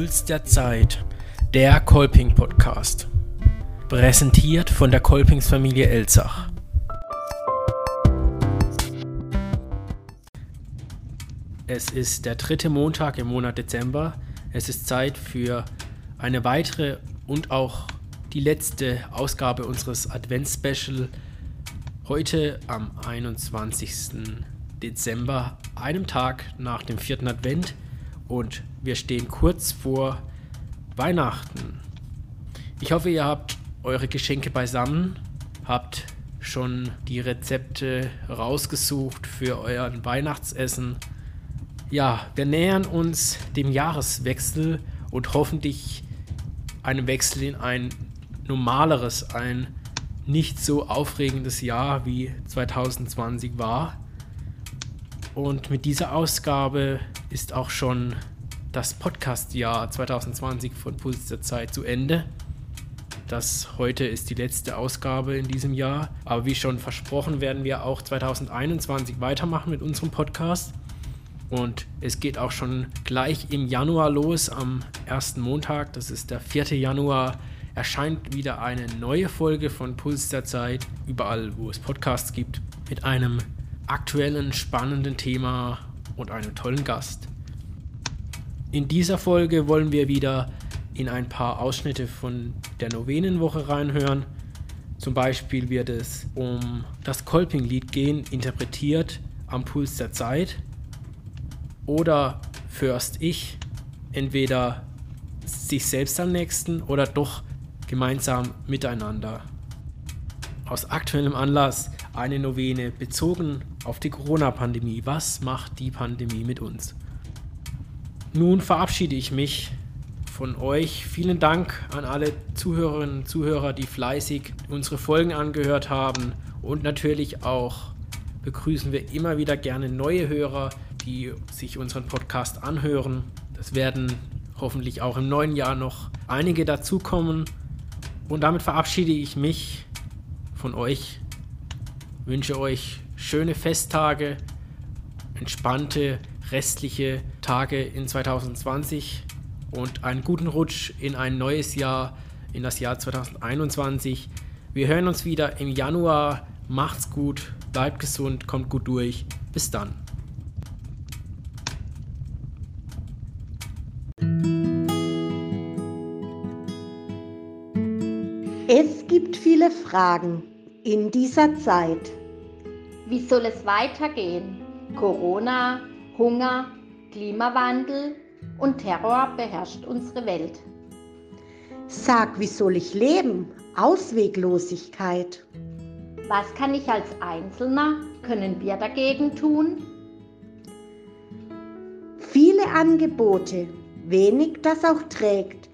Puls der Zeit, der Kolping Podcast. Präsentiert von der Kolpingsfamilie Elzach. Es ist der dritte Montag im Monat Dezember. Es ist Zeit für eine weitere und auch die letzte Ausgabe unseres Advents-Special. Heute am 21. Dezember, einem Tag nach dem vierten Advent. Und wir stehen kurz vor Weihnachten. Ich hoffe, ihr habt eure Geschenke beisammen, habt schon die Rezepte rausgesucht für euer Weihnachtsessen ja, wir nähern uns dem Jahreswechsel und hoffentlich einem Wechsel in ein normaleres, ein nicht so aufregendes Jahr wie 2020 war. Und mit dieser Ausgabe ist auch schon das Podcast-Jahr 2020 von Puls der Zeit zu Ende. Das heute ist die letzte Ausgabe in diesem Jahr. Aber wie schon versprochen, werden wir auch 2021 weitermachen mit unserem Podcast. Und es geht auch schon gleich im Januar los, am ersten Montag, das ist der 4. Januar, erscheint wieder eine neue Folge von Puls der Zeit, überall wo es Podcasts gibt, mit einem aktuellen, spannenden Thema und einem tollen Gast. In dieser Folge wollen wir wieder in ein paar Ausschnitte von der Novenenwoche reinhören. Zum Beispiel wird es um das Kolping-Lied gehen, interpretiert am Puls der Zeit oder first ich entweder sich selbst am nächsten oder doch gemeinsam miteinander. Aus aktuellem Anlass eine Novene bezogen auf die Corona-Pandemie. Was macht die Pandemie mit uns? Nun verabschiede ich mich von euch. Vielen Dank an alle Zuhörerinnen und Zuhörer, die fleißig unsere Folgen angehört haben. Und natürlich auch begrüßen wir immer wieder gerne neue Hörer, die sich unseren Podcast anhören. Es werden hoffentlich auch im neuen Jahr noch einige dazukommen. Und damit verabschiede ich mich von euch, wünsche euch schöne Festtage, entspannte restliche Tage in 2020 und einen guten Rutsch in ein neues Jahr, in das Jahr 2021. Wir hören uns wieder im Januar. Macht's gut, bleibt gesund, kommt gut durch. Bis dann. Es gibt viele Fragen in dieser Zeit. Wie soll es weitergehen? Corona, Hunger, Klimawandel und Terror beherrscht unsere Welt. Sag, wie soll ich leben? Ausweglosigkeit. Was kann ich als Einzelner, können wir dagegen tun? Viele Angebote, wenig das auch trägt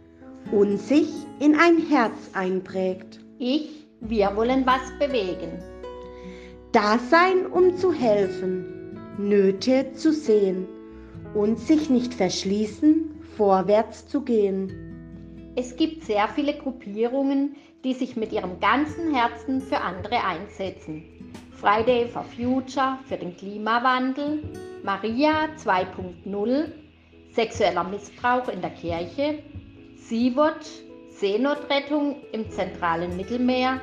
und sich in ein Herz einprägt. Ich, wir wollen was bewegen. Da sein, um zu helfen, Nöte zu sehen und sich nicht verschließen, vorwärts zu gehen. Es gibt sehr viele Gruppierungen, die sich mit ihrem ganzen Herzen für andere einsetzen. Friday for Future für den Klimawandel, Maria 2.0, sexueller Missbrauch in der Kirche, Sea-Watch, Seenotrettung im zentralen Mittelmeer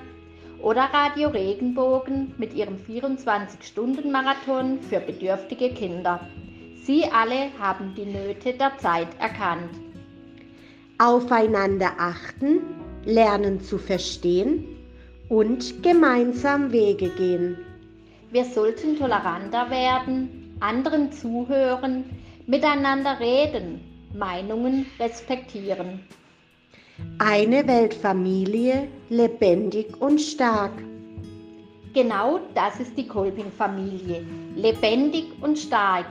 oder Radio Regenbogen mit ihrem 24-Stunden-Marathon für bedürftige Kinder. Sie alle haben die Nöte der Zeit erkannt. Aufeinander achten, lernen zu verstehen und gemeinsam Wege gehen. Wir sollten toleranter werden, anderen zuhören, miteinander reden, Meinungen respektieren. Eine Weltfamilie, lebendig und stark. Genau das ist die Kolping-Familie, lebendig und stark.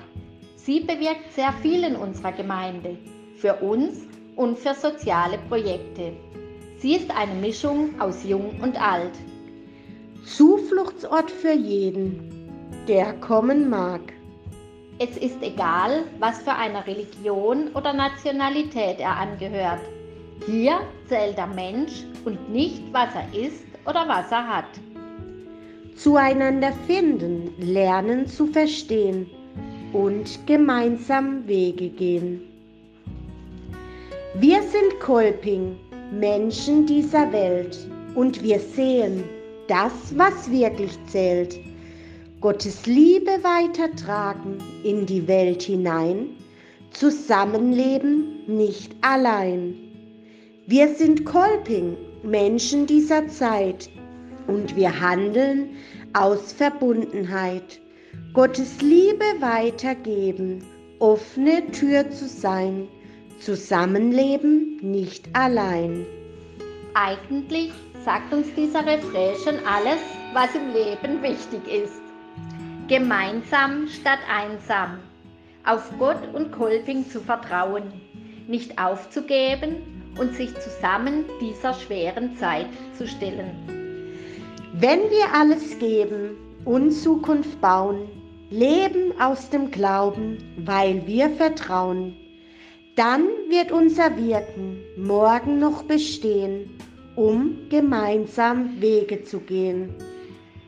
Sie bewirkt sehr viel in unserer Gemeinde, für uns und für soziale Projekte. Sie ist eine Mischung aus Jung und Alt. Zufluchtsort für jeden, der kommen mag. Es ist egal, was für eine Religion oder Nationalität er angehört. Hier zählt der Mensch und nicht, was er ist oder was er hat. Zueinander finden, lernen zu verstehen und gemeinsam Wege gehen. Wir sind Kolping, Menschen dieser Welt, und wir sehen das, was wirklich zählt. Gottes Liebe weitertragen in die Welt hinein, Zusammenleben nicht allein. Wir sind Kolping, Menschen dieser Zeit, und wir handeln aus Verbundenheit. Gottes Liebe weitergeben, offene Tür zu sein, Zusammenleben nicht allein. Eigentlich sagt uns dieser Refrain schon alles, was im Leben wichtig ist. Gemeinsam statt einsam. Auf Gott und Kolping zu vertrauen, nicht aufzugeben und sich zusammen dieser schweren Zeit zu stellen. Wenn wir alles geben und Zukunft bauen, leben aus dem Glauben, weil wir vertrauen, dann wird unser Wirken morgen noch bestehen, um gemeinsam Wege zu gehen.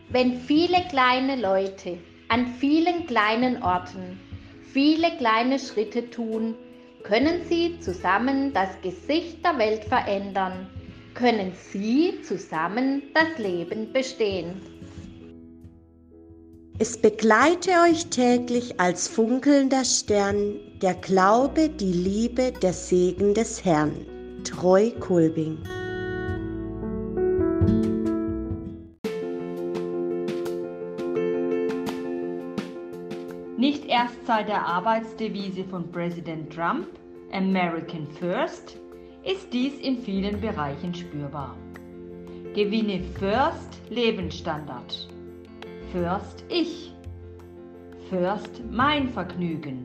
Wenn viele kleine Leute an vielen kleinen Orten viele kleine Schritte tun, können sie zusammen das Gesicht der Welt verändern, können sie zusammen das Leben bestehen. Es begleite euch täglich als funkelnder Stern der Glaube, die Liebe, der Segen des Herrn. Treu Kulbing. Seit der Arbeitsdevise von Präsident Trump, American First, ist dies in vielen Bereichen spürbar. Gewinne First Lebensstandard. First ich. First mein Vergnügen.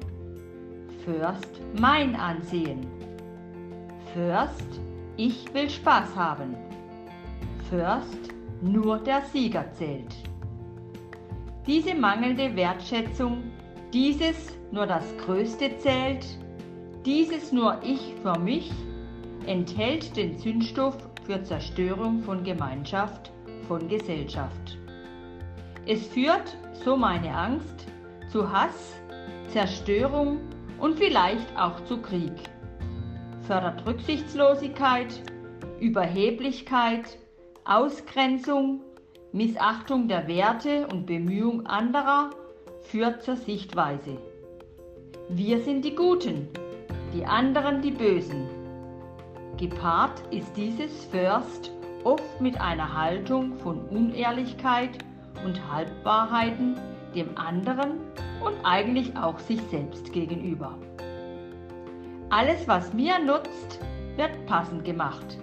First mein Ansehen. First ich will Spaß haben. First nur der Sieger zählt. Diese mangelnde Wertschätzung, dieses nur das Größte zählt, dieses nur ich für mich, enthält den Zündstoff für Zerstörung von Gemeinschaft, von Gesellschaft. Es führt, so meine Angst, zu Hass, Zerstörung und vielleicht auch zu Krieg. Fördert Rücksichtslosigkeit, Überheblichkeit, Ausgrenzung, Missachtung der Werte und Bemühung anderer führt zur Sichtweise. Wir sind die Guten, die anderen die Bösen. Gepaart ist dieses First oft mit einer Haltung von Unehrlichkeit und Halbwahrheiten dem anderen und eigentlich auch sich selbst gegenüber. Alles, was mir nutzt, wird passend gemacht,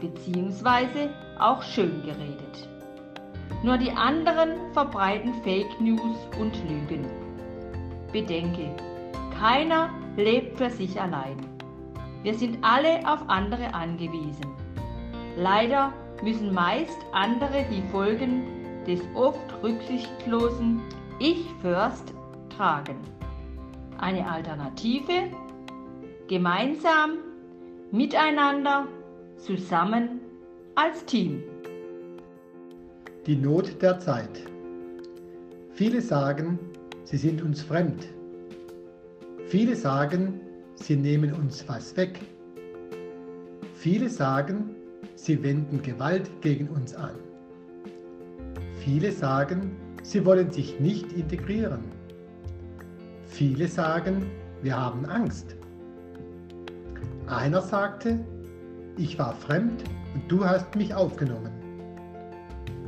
beziehungsweise auch schön geredet. Nur die anderen verbreiten Fake News und Lügen. Bedenke, keiner lebt für sich allein. Wir sind alle auf andere angewiesen. Leider müssen meist andere die Folgen des oft rücksichtslosen Ich First tragen. Eine Alternative? Gemeinsam, miteinander, zusammen als Team. Die Not der Zeit. Viele sagen, sie sind uns fremd. Viele sagen, sie nehmen uns was weg. Viele sagen, sie wenden Gewalt gegen uns an. Viele sagen, sie wollen sich nicht integrieren. Viele sagen, wir haben Angst. Einer sagte, ich war fremd und du hast mich aufgenommen.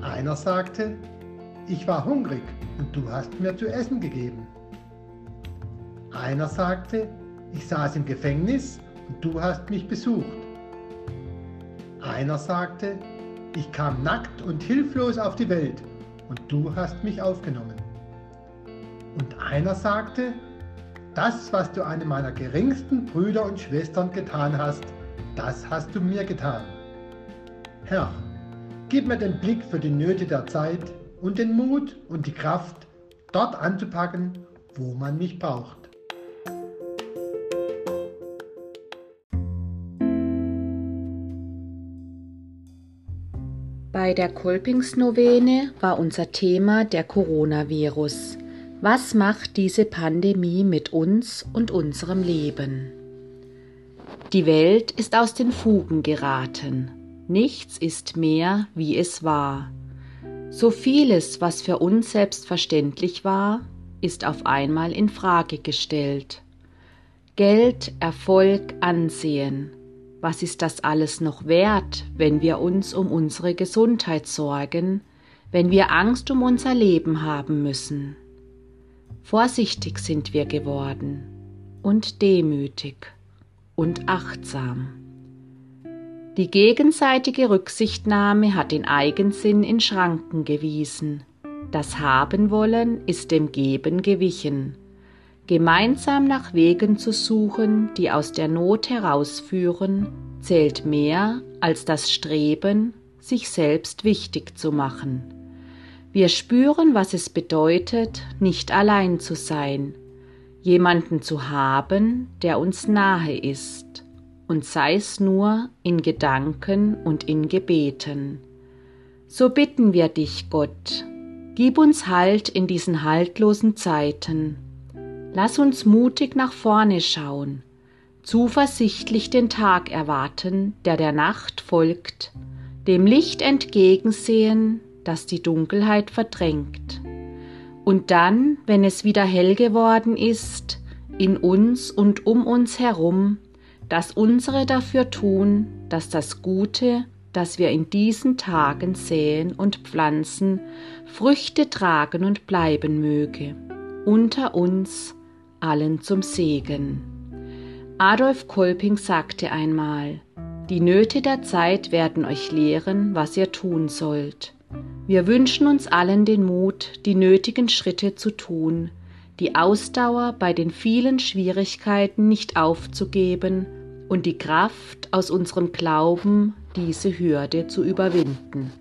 Einer sagte, ich war hungrig und du hast mir zu essen gegeben. Einer sagte, ich saß im Gefängnis und du hast mich besucht. Einer sagte, ich kam nackt und hilflos auf die Welt und du hast mich aufgenommen. Und einer sagte, das, was du einem meiner geringsten Brüder und Schwestern getan hast, das hast du mir getan. Herr, gib mir den Blick für die Nöte der Zeit und den Mut und die Kraft, dort anzupacken, wo man mich braucht. Bei der Kolpingsnovene war unser Thema der Coronavirus. Was macht diese Pandemie mit uns und unserem Leben? Die Welt ist aus den Fugen geraten. Nichts ist mehr, wie es war. So vieles, was für uns selbstverständlich war, ist auf einmal in Frage gestellt. Geld, Erfolg, Ansehen. Was ist das alles noch wert, wenn wir uns um unsere Gesundheit sorgen, wenn wir Angst um unser Leben haben müssen? Vorsichtig sind wir geworden und demütig und achtsam. Die gegenseitige Rücksichtnahme hat den Eigensinn in Schranken gewiesen. Das Haben wollen ist dem Geben gewichen. Gemeinsam nach Wegen zu suchen, die aus der Not herausführen, zählt mehr als das Streben, sich selbst wichtig zu machen. Wir spüren, was es bedeutet, nicht allein zu sein, jemanden zu haben, der uns nahe ist, und sei es nur in Gedanken und in Gebeten. So bitten wir dich, Gott, gib uns Halt in diesen haltlosen Zeiten. Lass uns mutig nach vorne schauen, zuversichtlich den Tag erwarten, der der Nacht folgt, dem Licht entgegensehen, das die Dunkelheit verdrängt. Und dann, wenn es wieder hell geworden ist, in uns und um uns herum, das unsere dafür tun, dass das Gute, das wir in diesen Tagen säen und pflanzen, Früchte tragen und bleiben möge, unter uns allen zum Segen. Adolf Kolping sagte einmal, die Nöte der Zeit werden euch lehren, was ihr tun sollt. Wir wünschen uns allen den Mut, die nötigen Schritte zu tun, die Ausdauer bei den vielen Schwierigkeiten nicht aufzugeben und die Kraft aus unserem Glauben, diese Hürde zu überwinden.